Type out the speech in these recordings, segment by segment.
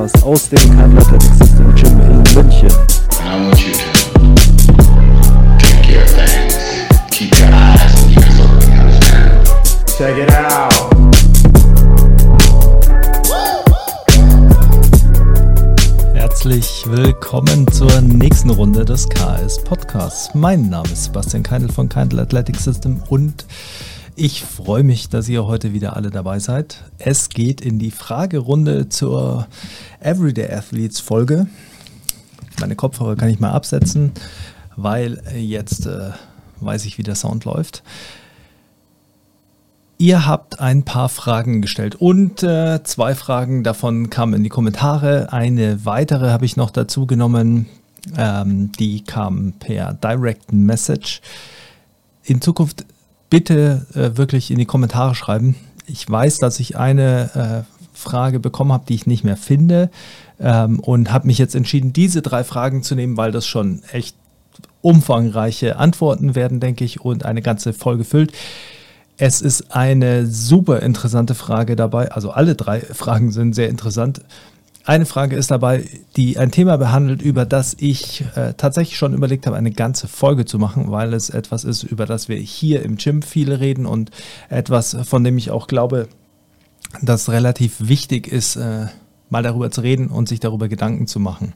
Podcast aus dem Athletic System Gym in München. Check it out. Herzlich willkommen zur nächsten Runde des KS Podcasts. Mein Name ist Sebastian Keindl von Keindl Athletic System und ich freue mich, dass ihr heute wieder alle dabei seid. Es geht in die Fragerunde zur Everyday Athletes Folge. Meine Kopfhörer kann ich mal absetzen, weil jetzt äh, weiß ich, wie der Sound läuft. Ihr habt ein paar Fragen gestellt und äh, zwei Fragen davon kamen in die Kommentare. Eine weitere habe ich noch dazu genommen. Ähm, die kam per Direct Message. In Zukunft bitte äh, wirklich in die Kommentare schreiben. Ich weiß, dass ich eine äh, Frage bekommen habe, die ich nicht mehr finde ähm, und habe mich jetzt entschieden, diese drei Fragen zu nehmen, weil das schon echt umfangreiche Antworten werden, denke ich, und eine ganze Folge füllt. Es ist eine super interessante Frage dabei. Also alle drei Fragen sind sehr interessant. Eine Frage ist dabei, die ein Thema behandelt, über das ich äh, tatsächlich schon überlegt habe, eine ganze Folge zu machen, weil es etwas ist, über das wir hier im Gym viel reden und etwas, von dem ich auch glaube, dass relativ wichtig ist, äh, mal darüber zu reden und sich darüber Gedanken zu machen.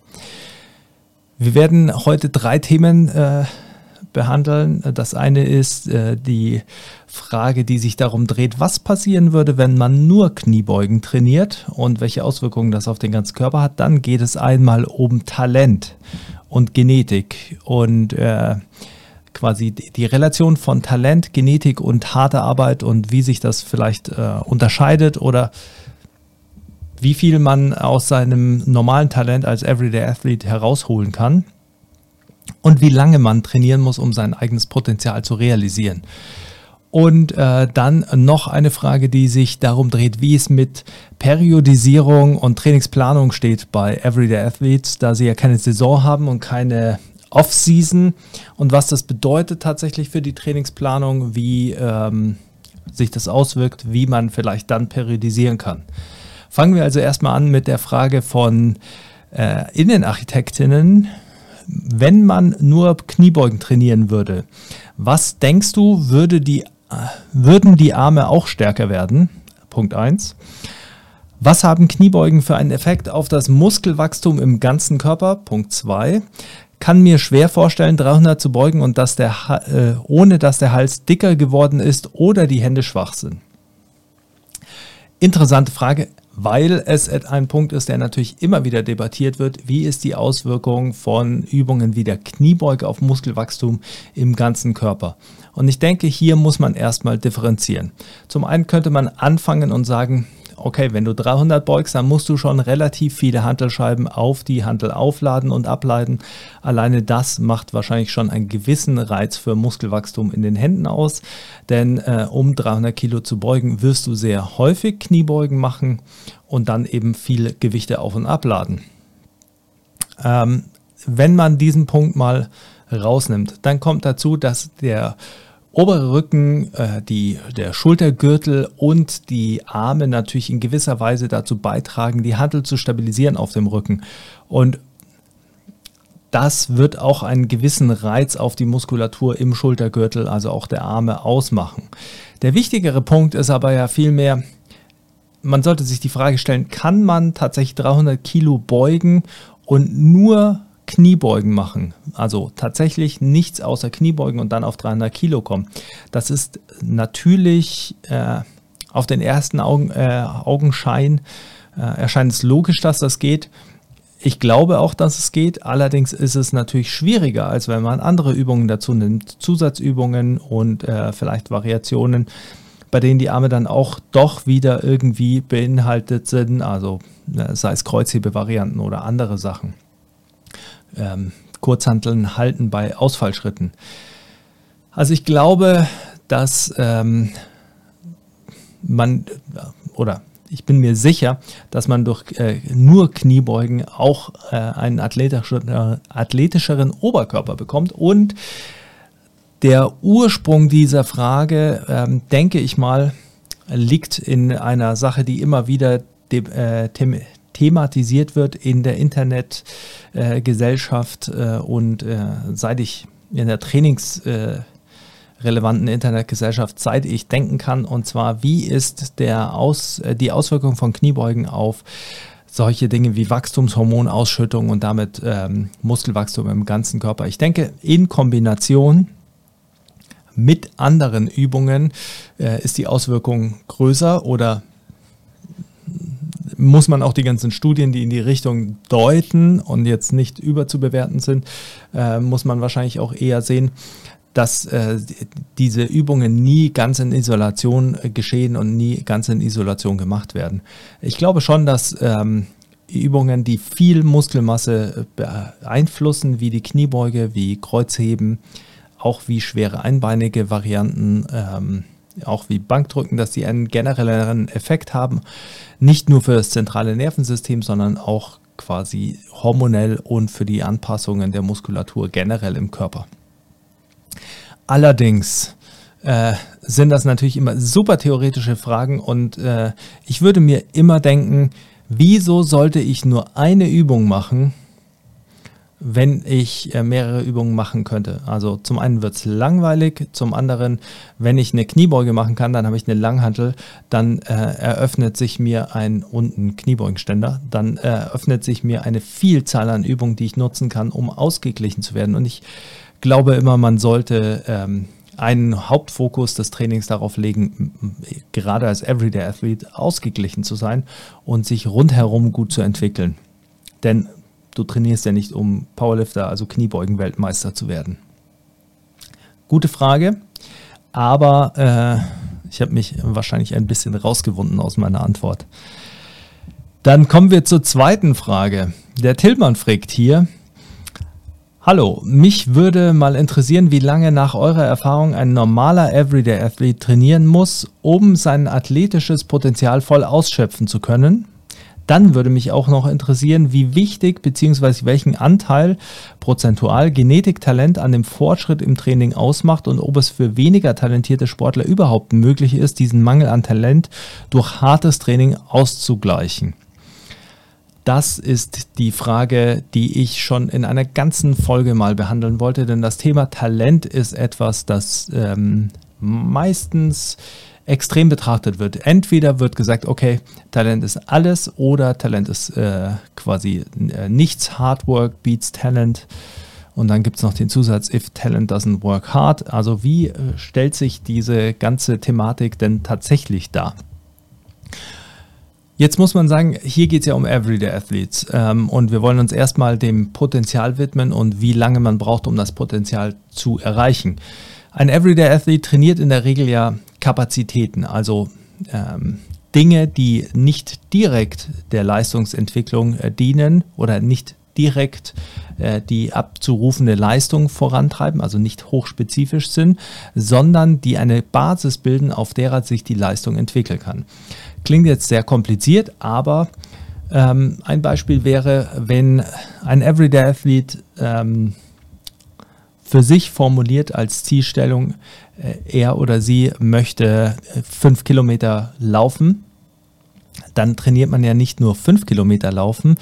Wir werden heute drei Themen äh, behandeln. Das eine ist äh, die Frage, die sich darum dreht, was passieren würde, wenn man nur Kniebeugen trainiert und welche Auswirkungen das auf den ganzen Körper hat. Dann geht es einmal um Talent und Genetik und äh, quasi die Relation von Talent, Genetik und harter Arbeit und wie sich das vielleicht äh, unterscheidet oder wie viel man aus seinem normalen Talent als Everyday Athlete herausholen kann und wie lange man trainieren muss, um sein eigenes Potenzial zu realisieren. Und äh, dann noch eine Frage, die sich darum dreht, wie es mit Periodisierung und Trainingsplanung steht bei Everyday Athletes, da sie ja keine Saison haben und keine Off-Season und was das bedeutet tatsächlich für die Trainingsplanung, wie ähm, sich das auswirkt, wie man vielleicht dann periodisieren kann. Fangen wir also erstmal an mit der Frage von äh, Innenarchitektinnen, wenn man nur Kniebeugen trainieren würde, was denkst du, würde die, würden die Arme auch stärker werden? Punkt 1. Was haben Kniebeugen für einen Effekt auf das Muskelwachstum im ganzen Körper? Punkt 2. Kann mir schwer vorstellen, 300 zu beugen und dass der, äh, ohne dass der Hals dicker geworden ist oder die Hände schwach sind. Interessante Frage weil es ein Punkt ist, der natürlich immer wieder debattiert wird. Wie ist die Auswirkung von Übungen wie der Kniebeuge auf Muskelwachstum im ganzen Körper? Und ich denke, hier muss man erstmal differenzieren. Zum einen könnte man anfangen und sagen, okay, wenn du 300 beugst, dann musst du schon relativ viele Hantelscheiben auf die Hantel aufladen und ableiten. Alleine das macht wahrscheinlich schon einen gewissen Reiz für Muskelwachstum in den Händen aus, denn äh, um 300 Kilo zu beugen, wirst du sehr häufig Kniebeugen machen und dann eben viele Gewichte auf und abladen. Ähm, wenn man diesen Punkt mal rausnimmt, dann kommt dazu, dass der obere Rücken, äh, die, der Schultergürtel und die Arme natürlich in gewisser Weise dazu beitragen, die Handel zu stabilisieren auf dem Rücken. Und das wird auch einen gewissen Reiz auf die Muskulatur im Schultergürtel, also auch der Arme, ausmachen. Der wichtigere Punkt ist aber ja vielmehr, man sollte sich die Frage stellen, kann man tatsächlich 300 Kilo beugen und nur Kniebeugen machen. Also tatsächlich nichts außer Kniebeugen und dann auf 300 Kilo kommen. Das ist natürlich äh, auf den ersten Augen, äh, Augenschein äh, erscheint es logisch, dass das geht. Ich glaube auch, dass es geht. Allerdings ist es natürlich schwieriger, als wenn man andere Übungen dazu nimmt. Zusatzübungen und äh, vielleicht Variationen, bei denen die Arme dann auch doch wieder irgendwie beinhaltet sind. Also äh, sei es Kreuzhebevarianten oder andere Sachen ähm, Kurzhanteln halten bei Ausfallschritten. Also ich glaube, dass ähm, man oder ich bin mir sicher, dass man durch äh, nur Kniebeugen auch äh, einen athletischeren, athletischeren Oberkörper bekommt. Und der Ursprung dieser Frage, ähm, denke ich mal, liegt in einer Sache, die immer wieder de äh, thematisiert wird in der Internetgesellschaft äh, äh, und äh, seit ich in der trainingsrelevanten Internetgesellschaft, seit ich denken kann, und zwar, wie ist der Aus, die Auswirkung von Kniebeugen auf solche Dinge wie Wachstumshormonausschüttung und damit ähm, Muskelwachstum im ganzen Körper. Ich denke, in Kombination mit anderen Übungen äh, ist die Auswirkung größer oder muss man auch die ganzen Studien, die in die Richtung deuten und jetzt nicht überzubewerten sind, äh, muss man wahrscheinlich auch eher sehen, dass äh, diese Übungen nie ganz in Isolation äh, geschehen und nie ganz in Isolation gemacht werden. Ich glaube schon, dass ähm, Übungen, die viel Muskelmasse äh, beeinflussen, wie die Kniebeuge, wie Kreuzheben, auch wie schwere einbeinige Varianten, ähm, auch wie Bankdrücken, dass sie einen generelleren Effekt haben, nicht nur für das zentrale Nervensystem, sondern auch quasi hormonell und für die Anpassungen der Muskulatur generell im Körper. Allerdings äh, sind das natürlich immer super theoretische Fragen und äh, ich würde mir immer denken, wieso sollte ich nur eine Übung machen, wenn ich äh, mehrere Übungen machen könnte. Also zum einen wird es langweilig, zum anderen, wenn ich eine Kniebeuge machen kann, dann habe ich eine Langhantel, dann äh, eröffnet sich mir ein unten Kniebeugenständer, dann eröffnet sich mir eine Vielzahl an Übungen, die ich nutzen kann, um ausgeglichen zu werden. Und ich glaube immer, man sollte ähm, einen Hauptfokus des Trainings darauf legen, gerade als Everyday Athlete ausgeglichen zu sein und sich rundherum gut zu entwickeln. Denn du trainierst ja nicht, um Powerlifter, also Kniebeugen-Weltmeister zu werden. Gute Frage, aber äh, ich habe mich wahrscheinlich ein bisschen rausgewunden aus meiner Antwort. Dann kommen wir zur zweiten Frage. Der Tillmann fragt hier, Hallo, mich würde mal interessieren, wie lange nach eurer Erfahrung ein normaler Everyday Athlete trainieren muss, um sein athletisches Potenzial voll ausschöpfen zu können. Dann würde mich auch noch interessieren, wie wichtig bzw. welchen Anteil prozentual Genetiktalent an dem Fortschritt im Training ausmacht und ob es für weniger talentierte Sportler überhaupt möglich ist, diesen Mangel an Talent durch hartes Training auszugleichen. Das ist die Frage, die ich schon in einer ganzen Folge mal behandeln wollte, denn das Thema Talent ist etwas, das ähm, meistens extrem betrachtet wird. Entweder wird gesagt, okay, Talent ist alles oder Talent ist äh, quasi äh, nichts. Hard Work beats Talent. Und dann gibt es noch den Zusatz, if talent doesn't work hard. Also wie äh, stellt sich diese ganze Thematik denn tatsächlich dar? Jetzt muss man sagen, hier geht es ja um Everyday Athletes ähm, und wir wollen uns erstmal dem Potenzial widmen und wie lange man braucht, um das Potenzial zu erreichen. Ein Everyday Athlete trainiert in der Regel ja Kapazitäten, also ähm, Dinge, die nicht direkt der Leistungsentwicklung äh, dienen oder nicht direkt äh, die abzurufende Leistung vorantreiben, also nicht hochspezifisch sind, sondern die eine Basis bilden, auf derer sich die Leistung entwickeln kann. Klingt jetzt sehr kompliziert, aber ähm, ein Beispiel wäre, wenn ein Everyday Athlete ähm, für sich formuliert als Zielstellung, er oder sie möchte äh, fünf Kilometer laufen, dann trainiert man ja nicht nur fünf Kilometer laufen,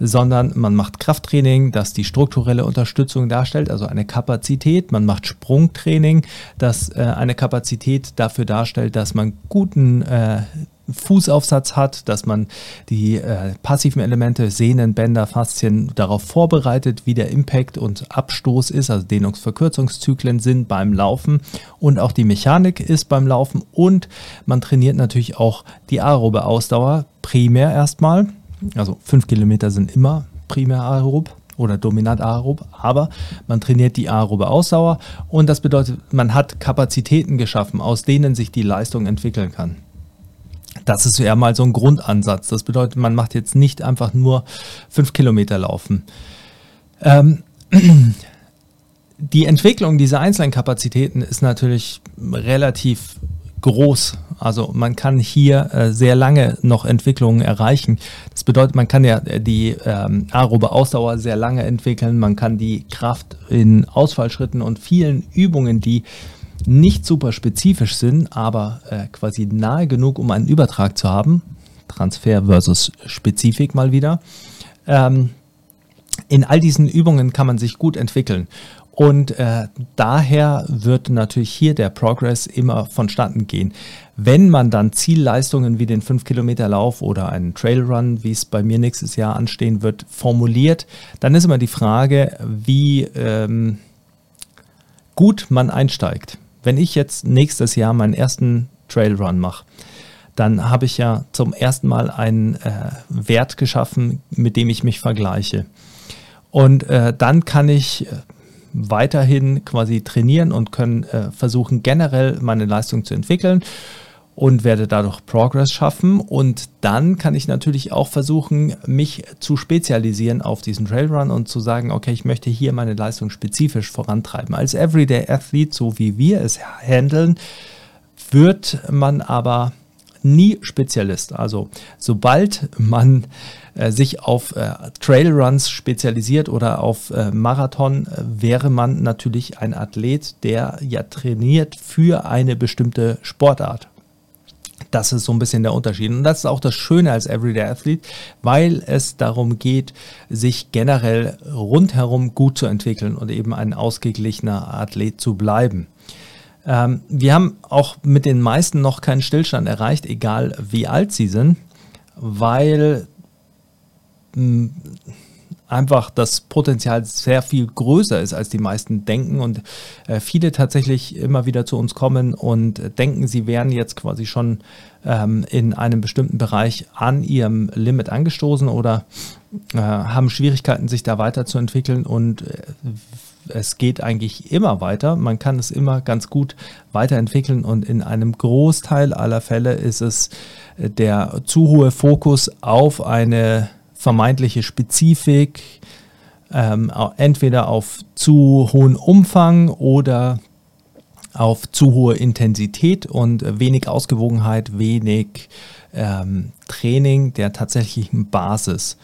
sondern man macht Krafttraining, das die strukturelle Unterstützung darstellt, also eine Kapazität. Man macht Sprungtraining, das äh, eine Kapazität dafür darstellt, dass man guten äh, Fußaufsatz hat, dass man die äh, passiven Elemente, Sehnen, Bänder, Faszien darauf vorbereitet, wie der Impact und Abstoß ist, also Dehnungsverkürzungszyklen sind beim Laufen und auch die Mechanik ist beim Laufen und man trainiert natürlich auch die aerobe Ausdauer primär erstmal. Also fünf Kilometer sind immer primär aerob oder dominant aerob, aber man trainiert die aerobe Ausdauer und das bedeutet, man hat Kapazitäten geschaffen, aus denen sich die Leistung entwickeln kann. Das ist ja mal so ein Grundansatz. Das bedeutet, man macht jetzt nicht einfach nur fünf Kilometer laufen. Ähm, die Entwicklung dieser einzelnen Kapazitäten ist natürlich relativ groß. Also man kann hier äh, sehr lange noch Entwicklungen erreichen. Das bedeutet, man kann ja die ähm, aerobe Ausdauer sehr lange entwickeln. Man kann die Kraft in Ausfallschritten und vielen Übungen, die nicht super spezifisch sind, aber äh, quasi nahe genug, um einen Übertrag zu haben, Transfer versus Spezifik mal wieder. Ähm, in all diesen Übungen kann man sich gut entwickeln. Und äh, daher wird natürlich hier der Progress immer vonstatten gehen. Wenn man dann Zielleistungen wie den 5-Kilometer-Lauf oder einen Trailrun, wie es bei mir nächstes Jahr anstehen wird, formuliert, dann ist immer die Frage, wie ähm, gut man einsteigt. Wenn ich jetzt nächstes Jahr meinen ersten Trailrun mache, dann habe ich ja zum ersten Mal einen äh, Wert geschaffen, mit dem ich mich vergleiche. Und äh, dann kann ich äh, weiterhin quasi trainieren und können äh, versuchen, generell meine Leistung zu entwickeln und werde dadurch Progress schaffen. Und dann kann ich natürlich auch versuchen, mich zu spezialisieren auf diesen Trailrun und zu sagen, okay, ich möchte hier meine Leistung spezifisch vorantreiben. Als Everyday Athlete, so wie wir es handeln, wird man aber nie Spezialist. Also sobald man äh, sich auf äh, Trailruns spezialisiert oder auf äh, Marathon, äh, wäre man natürlich ein Athlet, der ja trainiert für eine bestimmte Sportart. Das ist so ein bisschen der Unterschied. Und das ist auch das Schöne als Everyday Athlete, weil es darum geht, sich generell rundherum gut zu entwickeln und eben ein ausgeglichener Athlet zu bleiben. Ähm, wir haben auch mit den meisten noch keinen Stillstand erreicht, egal wie alt sie sind, weil mh, einfach das Potenzial sehr viel größer ist, als die meisten denken und äh, viele tatsächlich immer wieder zu uns kommen und denken, sie wären jetzt quasi schon ähm, in einem bestimmten Bereich an ihrem Limit angestoßen oder äh, haben Schwierigkeiten, sich da weiterzuentwickeln und äh, es geht eigentlich immer weiter. Man kann es immer ganz gut weiterentwickeln und in einem Großteil aller Fälle ist es äh, der zu hohe Fokus auf eine vermeintliche Spezifik, ähm, entweder auf zu hohen Umfang oder auf zu hohe Intensität und wenig Ausgewogenheit, wenig ähm, Training der tatsächlichen Basis.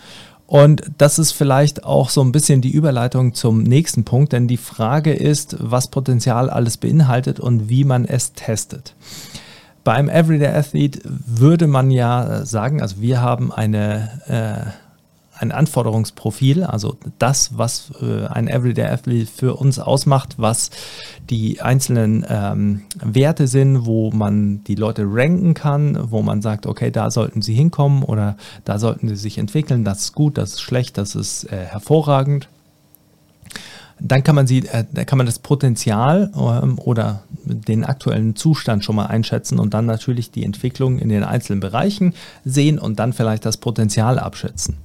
Und das ist vielleicht auch so ein bisschen die Überleitung zum nächsten Punkt, denn die Frage ist, was Potenzial alles beinhaltet und wie man es testet. Beim Everyday Athlete würde man ja sagen, also wir haben eine äh, ein Anforderungsprofil, also das, was äh, ein Everyday Athlete für uns ausmacht, was die einzelnen ähm, Werte sind, wo man die Leute ranken kann, wo man sagt, okay, da sollten sie hinkommen oder da sollten sie sich entwickeln, das ist gut, das ist schlecht, das ist äh, hervorragend. Dann kann man, sie, äh, kann man das Potenzial ähm, oder den aktuellen Zustand schon mal einschätzen und dann natürlich die Entwicklung in den einzelnen Bereichen sehen und dann vielleicht das Potenzial abschätzen.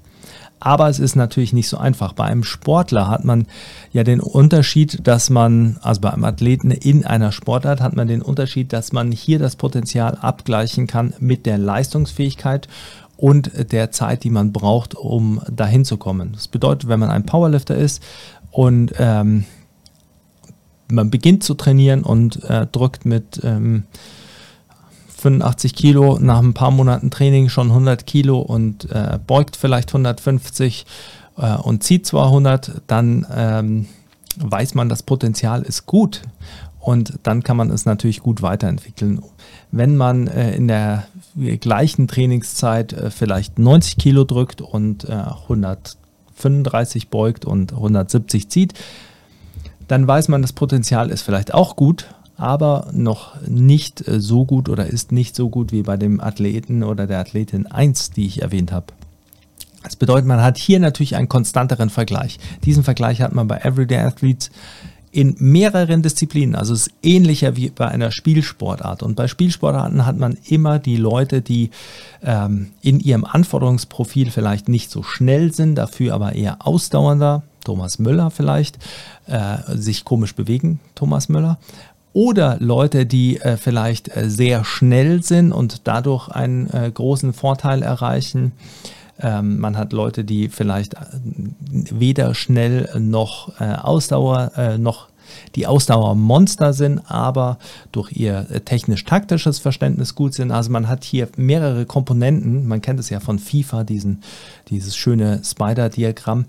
Aber es ist natürlich nicht so einfach. Bei einem Sportler hat man ja den Unterschied, dass man, also bei einem Athleten in einer Sportart hat man den Unterschied, dass man hier das Potenzial abgleichen kann mit der Leistungsfähigkeit und der Zeit, die man braucht, um dahin zu kommen. Das bedeutet, wenn man ein Powerlifter ist und ähm, man beginnt zu trainieren und äh, drückt mit ähm, 85 Kilo, nach ein paar Monaten Training schon 100 Kilo und äh, beugt vielleicht 150 äh, und zieht 200, dann ähm, weiß man, das Potenzial ist gut und dann kann man es natürlich gut weiterentwickeln. Wenn man äh, in der gleichen Trainingszeit äh, vielleicht 90 Kilo drückt und 135 äh, beugt und 170 zieht, dann weiß man, das Potenzial ist vielleicht auch gut, aber noch nicht äh, so gut oder ist nicht so gut wie bei dem Athleten oder der Athletin 1, die ich erwähnt habe. Das bedeutet, man hat hier natürlich einen konstanteren Vergleich. Diesen Vergleich hat man bei Everyday Athletes in mehreren Disziplinen. Also es ist ähnlicher wie bei einer Spielsportart. Und bei Spielsportarten hat man immer die Leute, die ähm, in ihrem Anforderungsprofil vielleicht nicht so schnell sind, dafür aber eher ausdauernder. Thomas Müller vielleicht, äh, sich komisch bewegen, Thomas Müller oder Leute, die äh, vielleicht äh, sehr schnell sind und dadurch einen äh, großen Vorteil erreichen. Ähm, man hat Leute, die vielleicht äh, weder schnell noch äh, Ausdauer äh, noch die Ausdauermonster sind, aber durch ihr technisch-taktisches Verständnis gut sind. Also man hat hier mehrere Komponenten. Man kennt es ja von FIFA, diesen, dieses schöne Spider-Diagramm.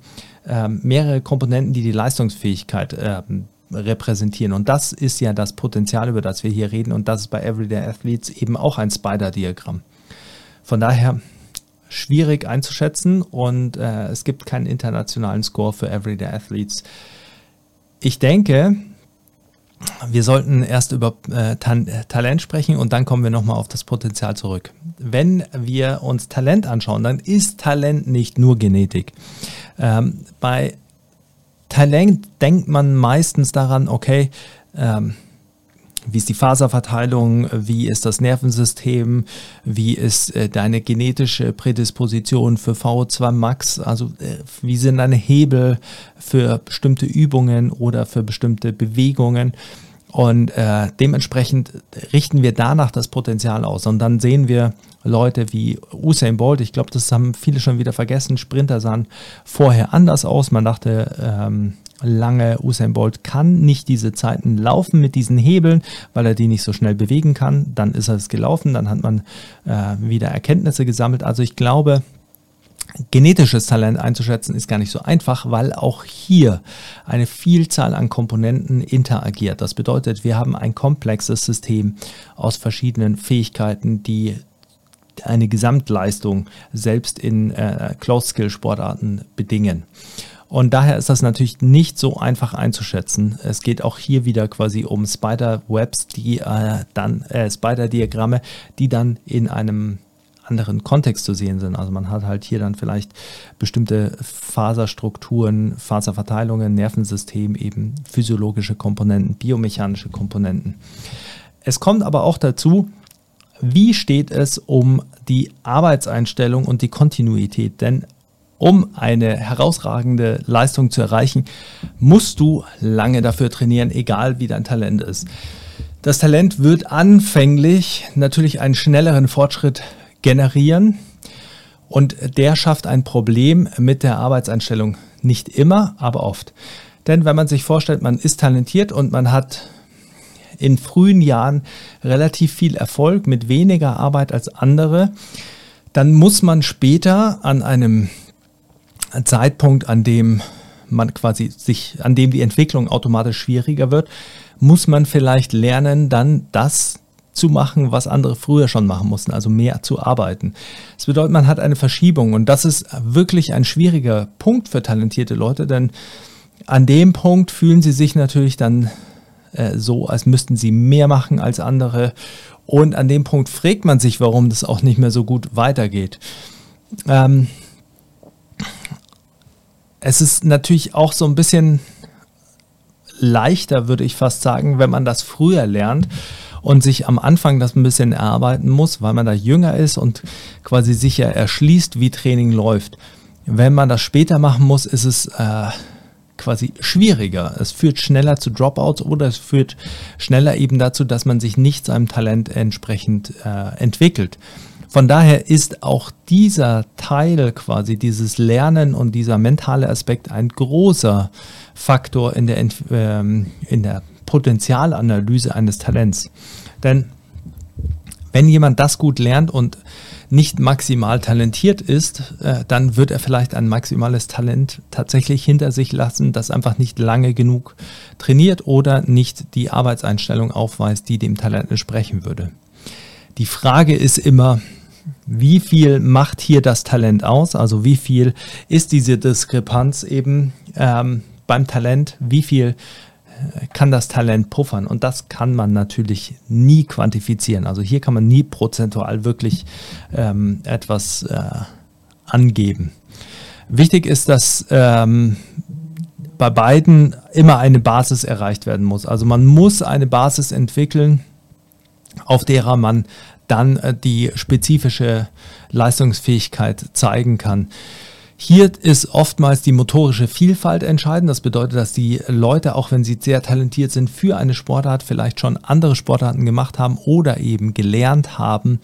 Ähm, mehrere Komponenten, die die Leistungsfähigkeit ähm, repräsentieren. Und das ist ja das Potenzial, über das wir hier reden. Und das ist bei Everyday Athletes eben auch ein Spider-Diagramm. Von daher schwierig einzuschätzen und äh, es gibt keinen internationalen Score für Everyday Athletes. Ich denke, wir sollten erst über äh, Talent sprechen und dann kommen wir nochmal auf das Potenzial zurück. Wenn wir uns Talent anschauen, dann ist Talent nicht nur Genetik. Ähm, bei Talent denkt man meistens daran, okay, ähm, wie ist die Faserverteilung, wie ist das Nervensystem, wie ist äh, deine genetische Prädisposition für VO2 Max, also äh, wie sind deine Hebel für bestimmte Übungen oder für bestimmte Bewegungen. Und äh, dementsprechend richten wir danach das Potenzial aus. Und dann sehen wir Leute wie Usain Bolt, ich glaube, das haben viele schon wieder vergessen, Sprinter sahen vorher anders aus. Man dachte, ähm, lange. Usain Bolt kann nicht diese Zeiten laufen mit diesen Hebeln, weil er die nicht so schnell bewegen kann. Dann ist er es gelaufen, dann hat man äh, wieder Erkenntnisse gesammelt. Also ich glaube, genetisches Talent einzuschätzen ist gar nicht so einfach, weil auch hier eine Vielzahl an Komponenten interagiert. Das bedeutet, wir haben ein komplexes System aus verschiedenen Fähigkeiten, die eine Gesamtleistung selbst in äh, Close-Skill-Sportarten bedingen. Und daher ist das natürlich nicht so einfach einzuschätzen. Es geht auch hier wieder quasi um Spider-Webs, die äh, dann, äh, Spider-Diagramme, die dann in einem anderen Kontext zu sehen sind. Also man hat halt hier dann vielleicht bestimmte Faserstrukturen, Faserverteilungen, Nervensystem, eben physiologische Komponenten, biomechanische Komponenten. Es kommt aber auch dazu, wie steht es um die Arbeitseinstellung und die Kontinuität? Denn um eine herausragende Leistung zu erreichen, musst du lange dafür trainieren, egal wie dein Talent ist. Das Talent wird anfänglich natürlich einen schnelleren Fortschritt generieren und der schafft ein Problem mit der Arbeitseinstellung. Nicht immer, aber oft. Denn wenn man sich vorstellt, man ist talentiert und man hat in frühen Jahren relativ viel Erfolg mit weniger Arbeit als andere, dann muss man später an einem Zeitpunkt, an dem man quasi sich, an dem die Entwicklung automatisch schwieriger wird, muss man vielleicht lernen, dann das zu machen, was andere früher schon machen mussten, also mehr zu arbeiten. Das bedeutet, man hat eine Verschiebung und das ist wirklich ein schwieriger Punkt für talentierte Leute, denn an dem Punkt fühlen sie sich natürlich dann äh, so, als müssten sie mehr machen als andere und an dem Punkt fragt man sich, warum das auch nicht mehr so gut weitergeht. Ähm, es ist natürlich auch so ein bisschen leichter, würde ich fast sagen, wenn man das früher lernt und sich am Anfang das ein bisschen erarbeiten muss, weil man da jünger ist und quasi sicher erschließt, wie Training läuft. Wenn man das später machen muss, ist es äh, quasi schwieriger. Es führt schneller zu Dropouts oder es führt schneller eben dazu, dass man sich nicht seinem Talent entsprechend äh, entwickelt. Von daher ist auch dieser Teil quasi, dieses Lernen und dieser mentale Aspekt ein großer Faktor in der, ähm, in der Potenzialanalyse eines Talents. Denn wenn jemand das gut lernt und nicht maximal talentiert ist, äh, dann wird er vielleicht ein maximales Talent tatsächlich hinter sich lassen, das einfach nicht lange genug trainiert oder nicht die Arbeitseinstellung aufweist, die dem Talent entsprechen würde. Die Frage ist immer, wie viel macht hier das Talent aus? Also wie viel ist diese Diskrepanz eben ähm, beim Talent? Wie viel kann das Talent puffern? Und das kann man natürlich nie quantifizieren. Also hier kann man nie prozentual wirklich ähm, etwas äh, angeben. Wichtig ist, dass ähm, bei beiden immer eine Basis erreicht werden muss. Also man muss eine Basis entwickeln, auf derer man dann äh, die spezifische Leistungsfähigkeit zeigen kann. Hier ist oftmals die motorische Vielfalt entscheidend. Das bedeutet, dass die Leute, auch wenn sie sehr talentiert sind für eine Sportart, vielleicht schon andere Sportarten gemacht haben oder eben gelernt haben,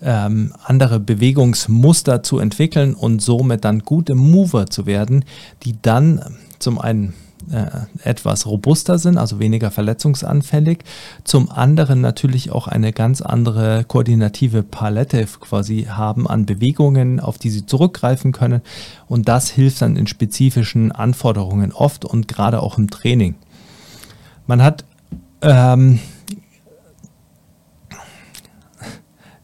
ähm, andere Bewegungsmuster zu entwickeln und somit dann gute Mover zu werden, die dann zum einen äh, etwas robuster sind, also weniger verletzungsanfällig. Zum anderen natürlich auch eine ganz andere koordinative Palette quasi haben an Bewegungen, auf die sie zurückgreifen können. Und das hilft dann in spezifischen Anforderungen oft und gerade auch im Training. Man hat ähm,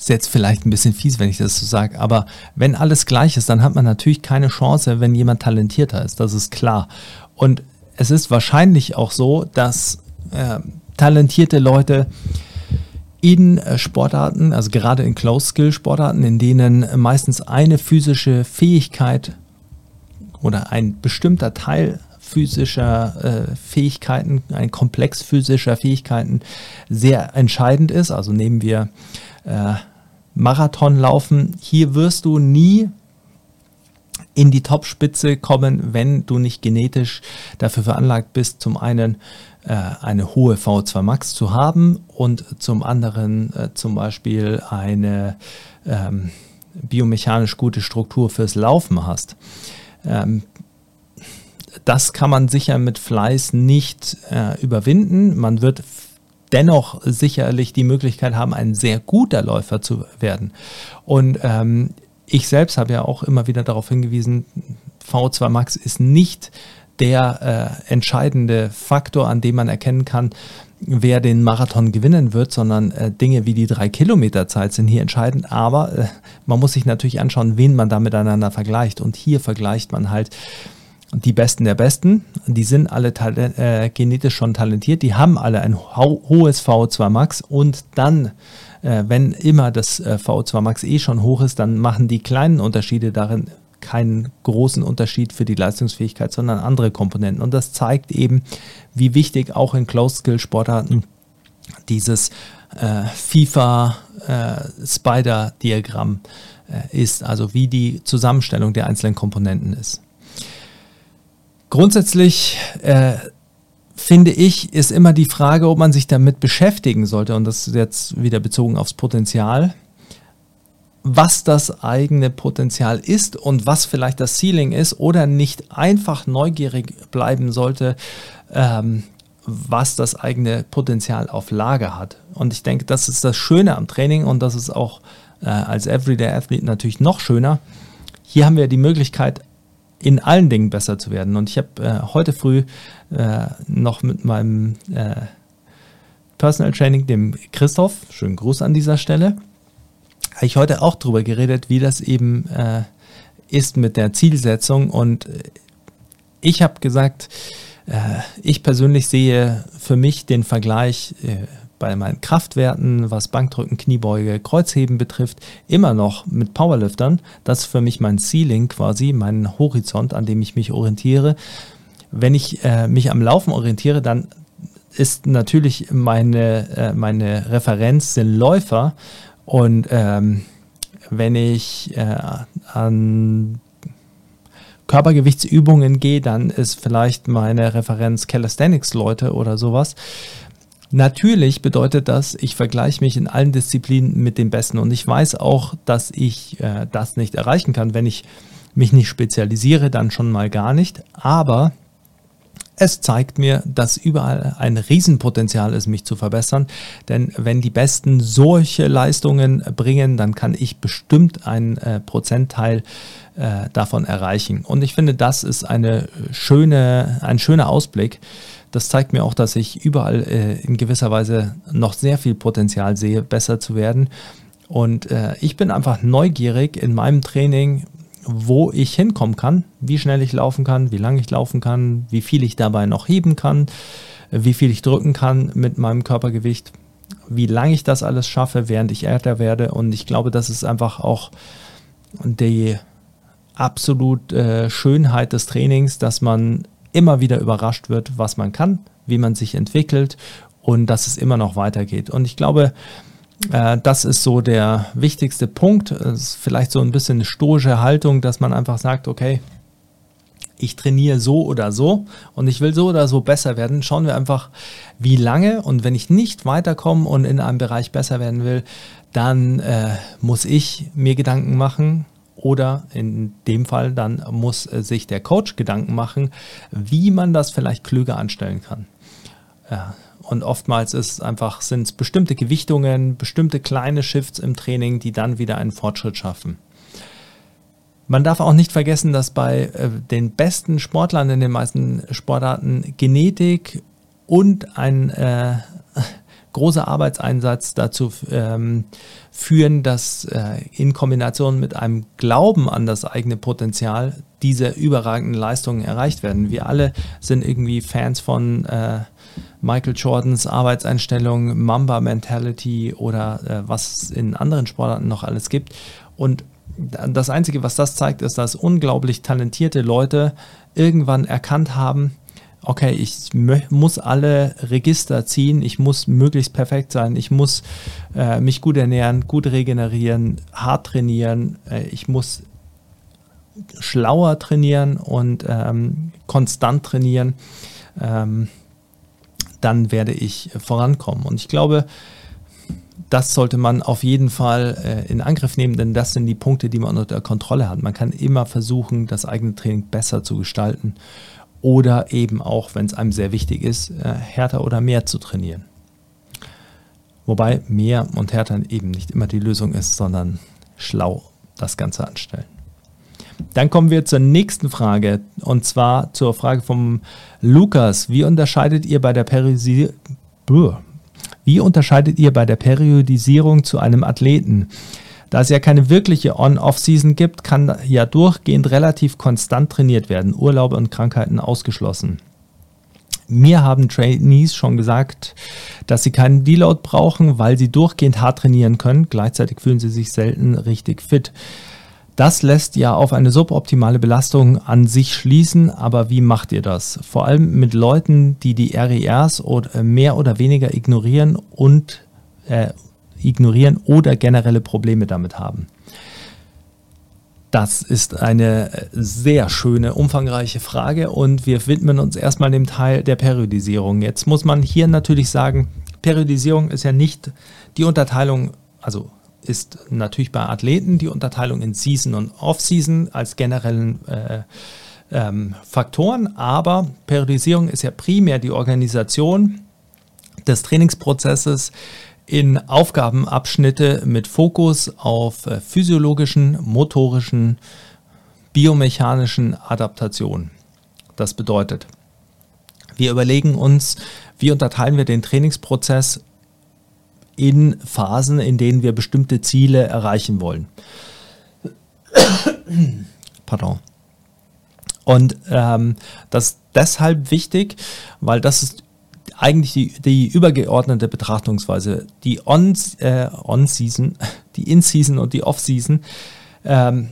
Ist jetzt vielleicht ein bisschen fies, wenn ich das so sage, aber wenn alles gleich ist, dann hat man natürlich keine Chance, wenn jemand talentierter ist. Das ist klar. Und es ist wahrscheinlich auch so, dass äh, talentierte Leute in äh, Sportarten, also gerade in Close-Skill-Sportarten, in denen meistens eine physische Fähigkeit oder ein bestimmter Teil physischer äh, Fähigkeiten, ein Komplex physischer Fähigkeiten sehr entscheidend ist. Also nehmen wir äh, Marathonlaufen. Hier wirst du nie in die Topspitze kommen, wenn du nicht genetisch dafür veranlagt bist, zum einen äh, eine hohe V2 Max zu haben und zum anderen äh, zum Beispiel eine ähm, biomechanisch gute Struktur fürs Laufen hast. Ähm, das kann man sicher mit Fleiß nicht äh, überwinden. Man wird dennoch sicherlich die Möglichkeit haben, ein sehr guter Läufer zu werden. Und ähm, ich selbst habe ja auch immer wieder darauf hingewiesen, V2 Max ist nicht der äh, entscheidende Faktor, an dem man erkennen kann, wer den Marathon gewinnen wird, sondern äh, Dinge wie die drei Kilometer Zeit sind hier entscheidend. Aber äh, man muss sich natürlich anschauen, wen man da miteinander vergleicht. Und hier vergleicht man halt die Besten der Besten. Die sind alle äh, genetisch schon talentiert. Die haben alle ein ho hohes VO2 Max und dann äh, wenn immer das äh, VO2 Max eh schon hoch ist, dann machen die kleinen Unterschiede darin keinen großen Unterschied für die Leistungsfähigkeit, sondern andere Komponenten. Und das zeigt eben, wie wichtig auch in Close-Skill-Sportarten dieses äh, FIFA-Spider-Diagramm äh, äh, ist, also wie die Zusammenstellung der einzelnen Komponenten ist. Grundsätzlich äh, finde ich, ist immer die Frage, ob man sich damit beschäftigen sollte, und das ist jetzt wieder bezogen aufs Potenzial, was das eigene Potenzial ist und was vielleicht das Ceiling ist oder nicht einfach neugierig bleiben sollte, ähm, was das eigene Potenzial auf Lager hat. Und ich denke, das ist das Schöne am Training und das ist auch äh, als Everyday Athlete natürlich noch schöner. Hier haben wir die Möglichkeit, in allen Dingen besser zu werden. Und ich habe äh, heute früh äh, noch mit meinem äh, Personal Training, dem Christoph, schönen Gruß an dieser Stelle, habe ich heute auch darüber geredet, wie das eben äh, ist mit der Zielsetzung. Und äh, ich habe gesagt, äh, ich persönlich sehe für mich den Vergleich bei meinen Kraftwerten, was Bankdrücken, Kniebeuge, Kreuzheben betrifft, immer noch mit Powerliftern. Das ist für mich mein Ceiling quasi, mein Horizont, an dem ich mich orientiere. Wenn ich äh, mich am Laufen orientiere, dann ist natürlich meine, äh, meine Referenz sind Läufer. Und ähm, wenn ich äh, an Körpergewichtsübungen gehe, dann ist vielleicht meine Referenz Calisthenics-Leute oder sowas. Natürlich bedeutet das, ich vergleiche mich in allen Disziplinen mit den Besten und ich weiß auch, dass ich äh, das nicht erreichen kann, wenn ich mich nicht spezialisiere, dann schon mal gar nicht. Aber es zeigt mir, dass überall ein Riesenpotenzial ist, mich zu verbessern. Denn wenn die Besten solche Leistungen bringen, dann kann ich bestimmt einen äh, Prozentteil äh, davon erreichen. Und ich finde, das ist eine schöne, ein schöner Ausblick das zeigt mir auch, dass ich überall äh, in gewisser Weise noch sehr viel Potenzial sehe, besser zu werden. Und äh, ich bin einfach neugierig in meinem Training, wo ich hinkommen kann, wie schnell ich laufen kann, wie lange ich laufen kann, wie viel ich dabei noch heben kann, wie viel ich drücken kann mit meinem Körpergewicht, wie lange ich das alles schaffe, während ich älter werde. Und ich glaube, das ist einfach auch die absolut äh, Schönheit des Trainings, dass man immer wieder überrascht wird, was man kann, wie man sich entwickelt und dass es immer noch weitergeht. Und ich glaube, das ist so der wichtigste Punkt. Es ist vielleicht so ein bisschen eine stoische Haltung, dass man einfach sagt, okay, ich trainiere so oder so und ich will so oder so besser werden. Schauen wir einfach, wie lange und wenn ich nicht weiterkomme und in einem Bereich besser werden will, dann äh, muss ich mir Gedanken machen, oder in dem Fall dann muss äh, sich der Coach Gedanken machen, wie man das vielleicht klüger anstellen kann. Ja, und oftmals ist einfach, sind es bestimmte Gewichtungen, bestimmte kleine Shifts im Training, die dann wieder einen Fortschritt schaffen. Man darf auch nicht vergessen, dass bei äh, den besten Sportlern in den meisten Sportarten Genetik und ein äh, großer Arbeitseinsatz dazu ähm, führen, dass äh, in Kombination mit einem Glauben an das eigene Potenzial diese überragenden Leistungen erreicht werden. Wir alle sind irgendwie Fans von äh, Michael Jordans Arbeitseinstellung, Mamba Mentality oder äh, was es in anderen Sportarten noch alles gibt. Und das Einzige, was das zeigt, ist, dass unglaublich talentierte Leute irgendwann erkannt haben, okay, ich muss alle Register ziehen, ich muss möglichst perfekt sein, ich muss äh, mich gut ernähren, gut regenerieren, hart trainieren, äh, ich muss schlauer trainieren und ähm, konstant trainieren, ähm, dann werde ich vorankommen. Und ich glaube, das sollte man auf jeden Fall äh, in Angriff nehmen, denn das sind die Punkte, die man unter Kontrolle hat. Man kann immer versuchen, das eigene Training besser zu gestalten oder eben auch, wenn es einem sehr wichtig ist, äh, härter oder mehr zu trainieren. Wobei mehr und härter eben nicht immer die Lösung ist, sondern schlau das Ganze anstellen. Dann kommen wir zur nächsten Frage und zwar zur Frage vom Lukas. Wie unterscheidet ihr bei der Periodisierung? Wie unterscheidet ihr bei der Periodisierung zu einem Athleten? Da es ja keine wirkliche On-Off-Season gibt, kann ja durchgehend relativ konstant trainiert werden, Urlaube und Krankheiten ausgeschlossen. Mir haben Trainees schon gesagt, dass sie keinen Deload brauchen, weil sie durchgehend hart trainieren können. Gleichzeitig fühlen sie sich selten richtig fit. Das lässt ja auf eine suboptimale Belastung an sich schließen, aber wie macht ihr das? Vor allem mit Leuten, die die RERs oder mehr oder weniger ignorieren und äh, ignorieren oder generelle Probleme damit haben? Das ist eine sehr schöne, umfangreiche Frage und wir widmen uns erstmal dem Teil der Periodisierung. Jetzt muss man hier natürlich sagen, Periodisierung ist ja nicht die Unterteilung, also ist natürlich bei Athleten die Unterteilung in Season und Off-Season als generellen äh, ähm, Faktoren, aber Periodisierung ist ja primär die Organisation des Trainingsprozesses, in Aufgabenabschnitte mit Fokus auf äh, physiologischen, motorischen, biomechanischen Adaptationen. Das bedeutet, wir überlegen uns, wie unterteilen wir den Trainingsprozess in Phasen, in denen wir bestimmte Ziele erreichen wollen. Pardon. Und ähm, das ist deshalb wichtig, weil das ist eigentlich die, die übergeordnete Betrachtungsweise. Die On-Season, äh, On die In-Season und die Off-Season ähm,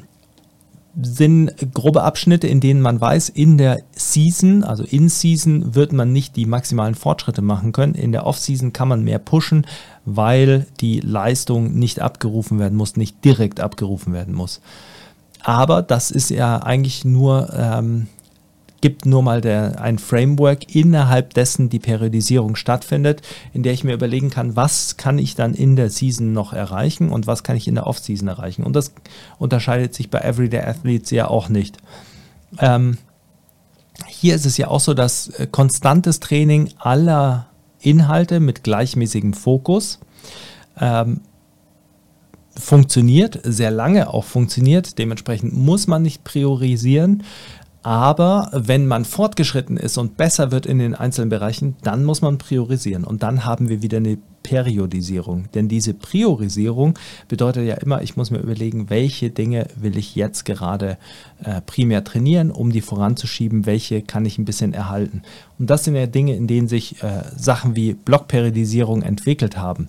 sind grobe Abschnitte, in denen man weiß, in der Season, also in Season, wird man nicht die maximalen Fortschritte machen können. In der Off-Season kann man mehr pushen, weil die Leistung nicht abgerufen werden muss, nicht direkt abgerufen werden muss. Aber das ist ja eigentlich nur ähm, gibt nur mal der, ein Framework, innerhalb dessen die Periodisierung stattfindet, in der ich mir überlegen kann, was kann ich dann in der Season noch erreichen und was kann ich in der Off-Season erreichen. Und das unterscheidet sich bei Everyday Athletes ja auch nicht. Ähm, hier ist es ja auch so, dass äh, konstantes Training aller Inhalte mit gleichmäßigem Fokus ähm, funktioniert, sehr lange auch funktioniert. Dementsprechend muss man nicht priorisieren. Aber wenn man fortgeschritten ist und besser wird in den einzelnen Bereichen, dann muss man priorisieren. Und dann haben wir wieder eine Periodisierung. Denn diese Priorisierung bedeutet ja immer, ich muss mir überlegen, welche Dinge will ich jetzt gerade äh, primär trainieren, um die voranzuschieben, welche kann ich ein bisschen erhalten. Und das sind ja Dinge, in denen sich äh, Sachen wie Blockperiodisierung entwickelt haben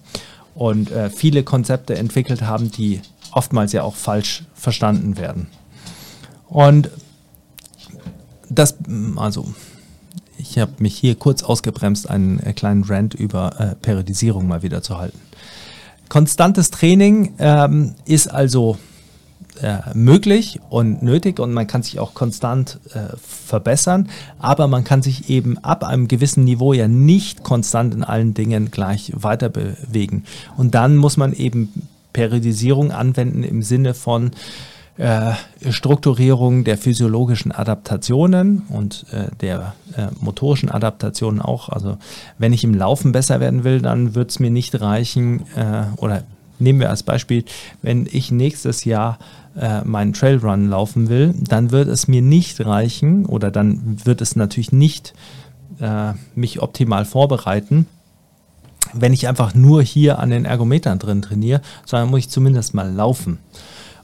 und äh, viele Konzepte entwickelt haben, die oftmals ja auch falsch verstanden werden. Und das, also ich habe mich hier kurz ausgebremst, einen äh, kleinen Rant über äh, Periodisierung mal wieder zu halten. Konstantes Training ähm, ist also äh, möglich und nötig und man kann sich auch konstant äh, verbessern, aber man kann sich eben ab einem gewissen Niveau ja nicht konstant in allen Dingen gleich weiter bewegen. Und dann muss man eben Periodisierung anwenden im Sinne von äh, Strukturierung der physiologischen Adaptationen und äh, der äh, motorischen Adaptationen auch. Also wenn ich im Laufen besser werden will, dann wird es mir nicht reichen, oder nehmen wir als Beispiel, wenn ich nächstes Jahr meinen Trailrun laufen will, dann wird es mir nicht reichen oder dann wird es natürlich nicht mich optimal vorbereiten, wenn ich einfach nur hier an den Ergometern drin trainiere, sondern muss ich zumindest mal laufen.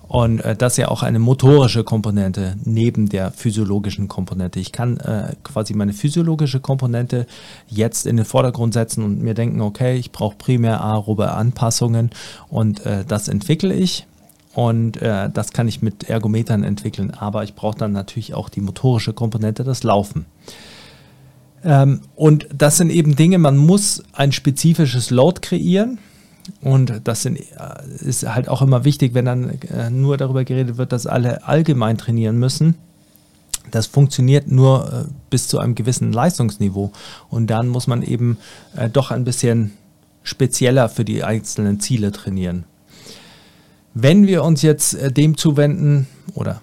Und äh, das ist ja auch eine motorische Komponente neben der physiologischen Komponente. Ich kann äh, quasi meine physiologische Komponente jetzt in den Vordergrund setzen und mir denken, okay, ich brauche primär aerobe Anpassungen und äh, das entwickle ich. Und äh, das kann ich mit Ergometern entwickeln. Aber ich brauche dann natürlich auch die motorische Komponente, das Laufen. Ähm, und das sind eben Dinge, man muss ein spezifisches Load kreieren. Und das sind, äh, ist halt auch immer wichtig, wenn dann äh, nur darüber geredet wird, dass alle allgemein trainieren müssen. Das funktioniert nur äh, bis zu einem gewissen Leistungsniveau. Und dann muss man eben doch ein bisschen spezieller für die einzelnen Ziele trainieren. Wenn wir uns jetzt dem zuwenden, oder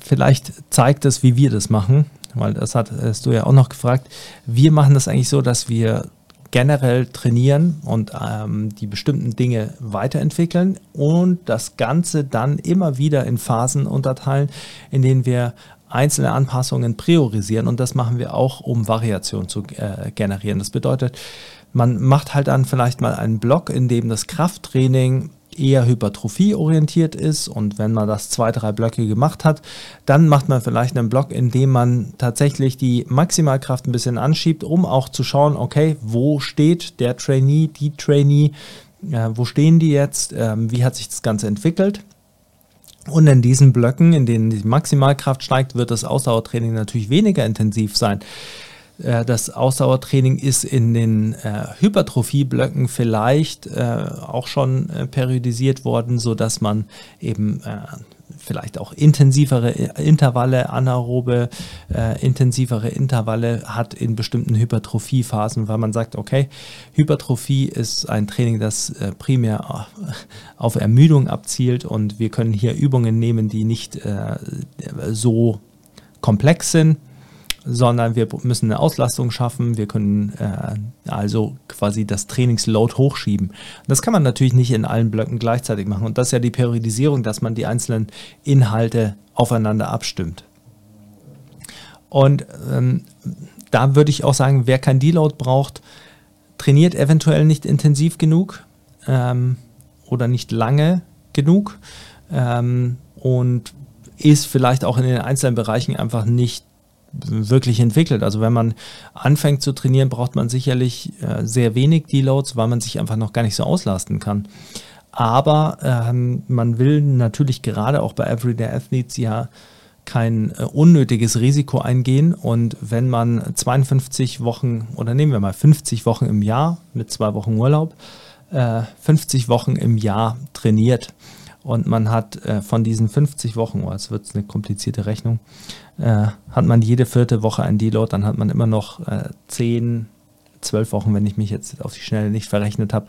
vielleicht zeigt es, wie wir das machen, weil das hat, hast du ja auch noch gefragt. Wir machen das eigentlich so, dass wir generell trainieren und ähm, die bestimmten Dinge weiterentwickeln und das Ganze dann immer wieder in Phasen unterteilen, in denen wir einzelne Anpassungen priorisieren und das machen wir auch, um Variation zu äh, generieren. Das bedeutet, man macht halt dann vielleicht mal einen Block, in dem das Krafttraining eher hypertrophieorientiert ist und wenn man das zwei, drei Blöcke gemacht hat, dann macht man vielleicht einen Block, in dem man tatsächlich die Maximalkraft ein bisschen anschiebt, um auch zu schauen, okay, wo steht der Trainee, die Trainee, äh, wo stehen die jetzt, äh, wie hat sich das Ganze entwickelt. Und in diesen Blöcken, in denen die Maximalkraft steigt, wird das Ausdauertraining natürlich weniger intensiv sein. Äh, das Ausdauertraining ist in den äh, Hypertrophieblöcken vielleicht äh, auch schon äh, periodisiert worden, sodass man eben äh, vielleicht auch intensivere Intervalle, anaerobe, äh, intensivere Intervalle hat in bestimmten Hypertrophiephasen, weil man sagt, okay, Hypertrophie ist ein Training, das äh, primär auf Ermüdung abzielt und wir können hier Übungen nehmen, die nicht äh, so komplex sind sondern wir müssen eine Auslastung schaffen. Wir können äh, also quasi das Trainingsload hochschieben. Das kann man natürlich nicht in allen Blöcken gleichzeitig machen. Und das ist ja die Periodisierung, dass man die einzelnen Inhalte aufeinander abstimmt. Und ähm, da würde ich auch sagen, wer kein Deload braucht, trainiert eventuell nicht intensiv genug ähm, oder nicht lange genug ähm, und ist vielleicht auch in den einzelnen Bereichen einfach nicht wirklich entwickelt. Also wenn man anfängt zu trainieren, braucht man sicherlich äh, sehr wenig Deloads, weil man sich einfach noch gar nicht so auslasten kann. Aber ähm, man will natürlich gerade auch bei Everyday Athletes ja kein äh, unnötiges Risiko eingehen. Und wenn man 52 Wochen oder nehmen wir mal 50 Wochen im Jahr mit zwei Wochen Urlaub, äh, 50 Wochen im Jahr trainiert und man hat äh, von diesen 50 Wochen, oh, jetzt wird es eine komplizierte Rechnung, äh, hat man jede vierte Woche ein Deload, dann hat man immer noch äh, 10, 12 Wochen, wenn ich mich jetzt auf die Schnelle nicht verrechnet habe,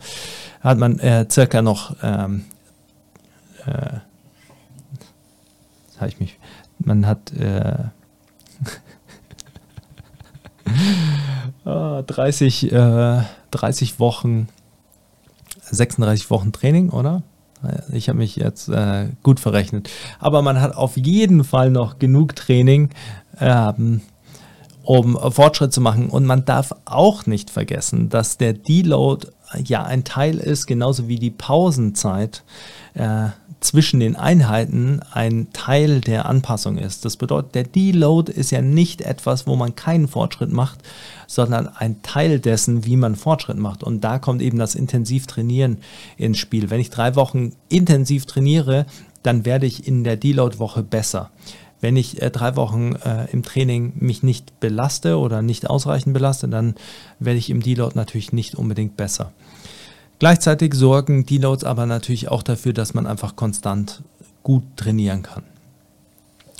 hat man äh, circa noch, ähm, äh, habe ich mich, man hat äh, 30, äh, 30 Wochen, 36 Wochen Training, oder? Ich habe mich jetzt äh, gut verrechnet. Aber man hat auf jeden Fall noch genug Training, ähm, um Fortschritt zu machen. Und man darf auch nicht vergessen, dass der Deload ja ein Teil ist, genauso wie die Pausenzeit äh, zwischen den Einheiten ein Teil der Anpassung ist. Das bedeutet, der Deload ist ja nicht etwas, wo man keinen Fortschritt macht, sondern ein Teil dessen, wie man Fortschritt macht. Und da kommt eben das Intensivtrainieren ins Spiel. Wenn ich drei Wochen intensiv trainiere, dann werde ich in der Deload-Woche besser. Wenn ich äh, drei Wochen äh, im Training mich nicht belaste oder nicht ausreichend belaste, dann werde ich im Deload natürlich nicht unbedingt besser. Gleichzeitig sorgen Deloads aber natürlich auch dafür, dass man einfach konstant gut trainieren kann.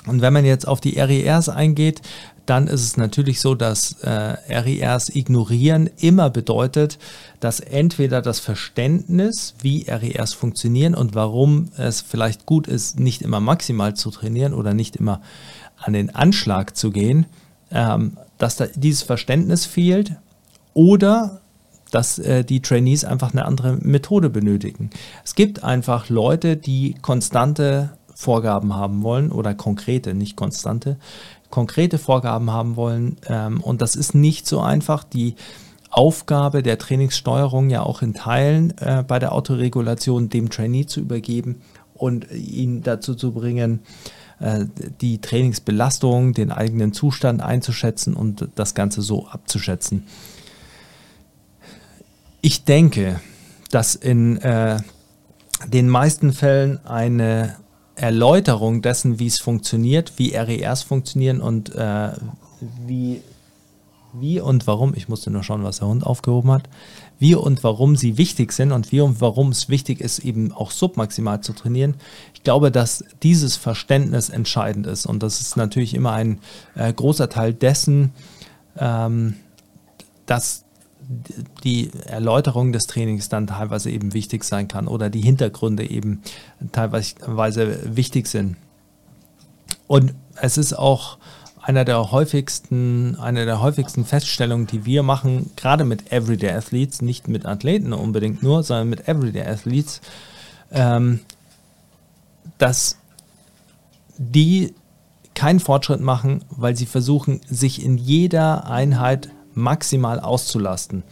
Und wenn man jetzt auf die RERs eingeht, dann ist es natürlich so, dass äh, RERs ignorieren immer bedeutet, dass entweder das Verständnis, wie RERs funktionieren und warum es vielleicht gut ist, nicht immer maximal zu trainieren oder nicht immer an den Anschlag zu gehen, ähm, dass da dieses Verständnis fehlt oder dass äh, die Trainees einfach eine andere Methode benötigen. Es gibt einfach Leute, die konstante Vorgaben haben wollen oder konkrete, nicht konstante, konkrete Vorgaben haben wollen. Ähm, und das ist nicht so einfach. Die Aufgabe der Trainingssteuerung ja auch in Teilen äh, bei der Autoregulation dem Trainee zu übergeben und ihn dazu zu bringen, äh, die Trainingsbelastung, den eigenen Zustand einzuschätzen und das Ganze so abzuschätzen. Ich denke, dass in äh, den meisten Fällen eine Erläuterung dessen, wie es funktioniert, wie RERs funktionieren und äh, wie, wie und warum, ich musste nur schauen, was der Hund aufgehoben hat, wie und warum sie wichtig sind und wie und warum es wichtig ist, eben auch submaximal zu trainieren. Ich glaube, dass dieses Verständnis entscheidend ist und das ist natürlich immer ein äh, großer Teil dessen, ähm, dass die Erläuterung des Trainings dann teilweise eben wichtig sein kann oder die Hintergründe eben teilweise wichtig sind. Und es ist auch einer der häufigsten, eine der häufigsten Feststellungen, die wir machen, gerade mit Everyday Athletes, nicht mit Athleten unbedingt nur, sondern mit Everyday Athletes, ähm, dass die keinen Fortschritt machen, weil sie versuchen, sich in jeder Einheit maximal auszulasten.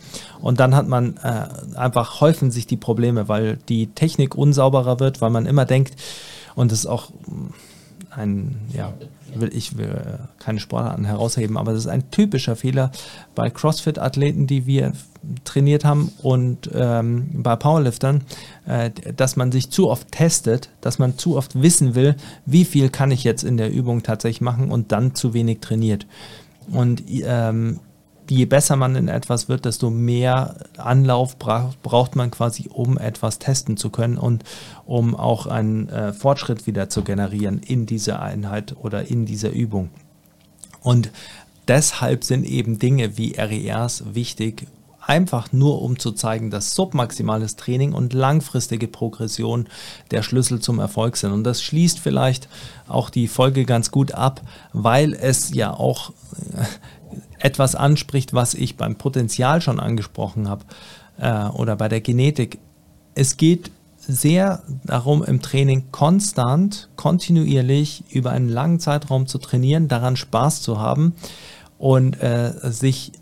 Und dann hat man äh, einfach häufen sich die Probleme, weil die Technik unsauberer wird, weil man immer denkt, und das ist auch ein, ja, will ich will keine Sportarten herausheben, aber das ist ein typischer Fehler bei CrossFit-Athleten, die wir trainiert haben und ähm, bei Powerliftern, äh, dass man sich zu oft testet, dass man zu oft wissen will, wie viel kann ich jetzt in der Übung tatsächlich machen und dann zu wenig trainiert. Und ähm, je besser man in etwas wird, desto mehr Anlauf bra braucht man quasi, um etwas testen zu können und um auch einen äh, Fortschritt wieder zu generieren in dieser Einheit oder in dieser Übung. Und deshalb sind eben Dinge wie RERs wichtig, einfach nur um zu zeigen, dass submaximales Training und langfristige Progression der Schlüssel zum Erfolg sind. Und das schließt vielleicht auch die Folge ganz gut ab, weil es ja auch äh, etwas anspricht, was ich beim Potenzial schon angesprochen habe äh, oder bei der Genetik. Es geht sehr darum, im Training konstant, kontinuierlich über einen langen Zeitraum zu trainieren, daran Spaß zu haben und äh, sich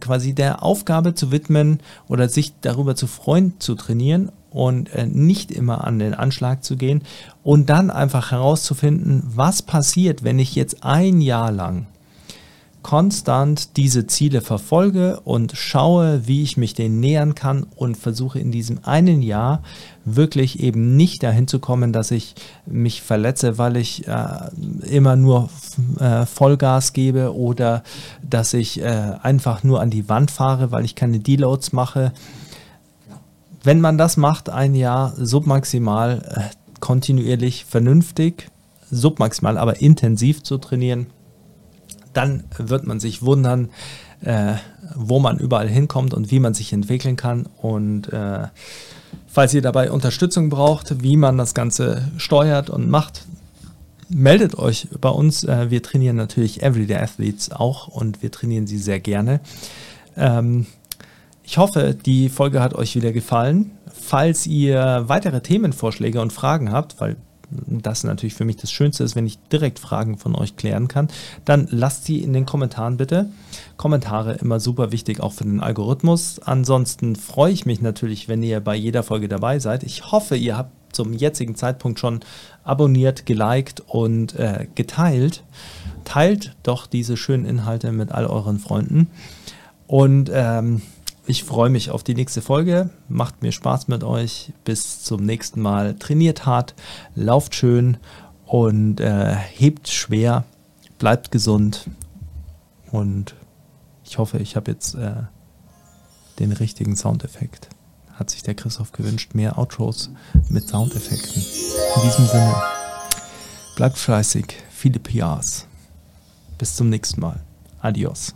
quasi der Aufgabe zu widmen oder sich darüber zu freuen, zu trainieren und äh, nicht immer an den Anschlag zu gehen und dann einfach herauszufinden, was passiert, wenn ich jetzt ein Jahr lang konstant diese Ziele verfolge und schaue, wie ich mich denen nähern kann und versuche in diesem einen Jahr wirklich eben nicht dahin zu kommen, dass ich mich verletze, weil ich äh, immer nur äh, Vollgas gebe oder dass ich äh, einfach nur an die Wand fahre, weil ich keine Deloads mache. Wenn man das macht, ein Jahr submaximal äh, kontinuierlich vernünftig, submaximal aber intensiv zu trainieren, dann wird man sich wundern, äh, wo man überall hinkommt und wie man sich entwickeln kann. Und äh, falls ihr dabei Unterstützung braucht, wie man das Ganze steuert und macht, meldet euch bei uns. Äh, wir trainieren natürlich Everyday Athletes auch und wir trainieren sie sehr gerne. Ähm, ich hoffe, die Folge hat euch wieder gefallen. Falls ihr weitere Themenvorschläge und Fragen habt, weil das natürlich für mich das Schönste ist, wenn ich direkt Fragen von euch klären kann, dann lasst sie in den Kommentaren bitte. Kommentare immer super wichtig, auch für den Algorithmus. Ansonsten freue ich mich natürlich, wenn ihr bei jeder Folge dabei seid. Ich hoffe, ihr habt zum jetzigen Zeitpunkt schon abonniert, geliked und äh, geteilt. Teilt doch diese schönen Inhalte mit all euren Freunden. Und ähm, ich freue mich auf die nächste Folge. Macht mir Spaß mit euch. Bis zum nächsten Mal. Trainiert hart, lauft schön und äh, hebt schwer. Bleibt gesund. Und ich hoffe, ich habe jetzt äh, den richtigen Soundeffekt. Hat sich der Christoph gewünscht. Mehr Outros mit Soundeffekten. In diesem Sinne, bleibt fleißig. Viele PRs. Bis zum nächsten Mal. Adios.